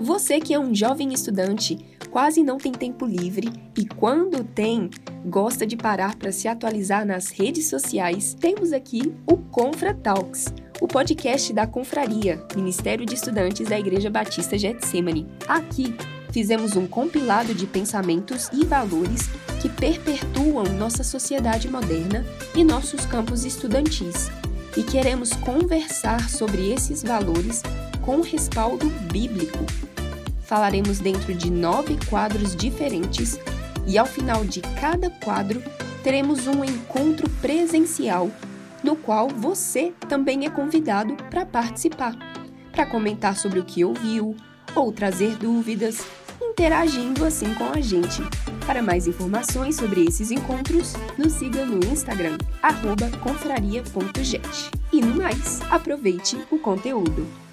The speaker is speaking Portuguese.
Você que é um jovem estudante, quase não tem tempo livre e quando tem, gosta de parar para se atualizar nas redes sociais, temos aqui o Confra Talks, o podcast da Confraria, Ministério de Estudantes da Igreja Batista Getsemane. Aqui fizemos um compilado de pensamentos e valores que perpetuam nossa sociedade moderna e nossos campos estudantis. E queremos conversar sobre esses valores com respaldo bíblico. Falaremos dentro de nove quadros diferentes e ao final de cada quadro teremos um encontro presencial no qual você também é convidado para participar, para comentar sobre o que ouviu ou trazer dúvidas, interagindo assim com a gente. Para mais informações sobre esses encontros, nos siga no Instagram, confraria.jet. E no mais, aproveite o conteúdo.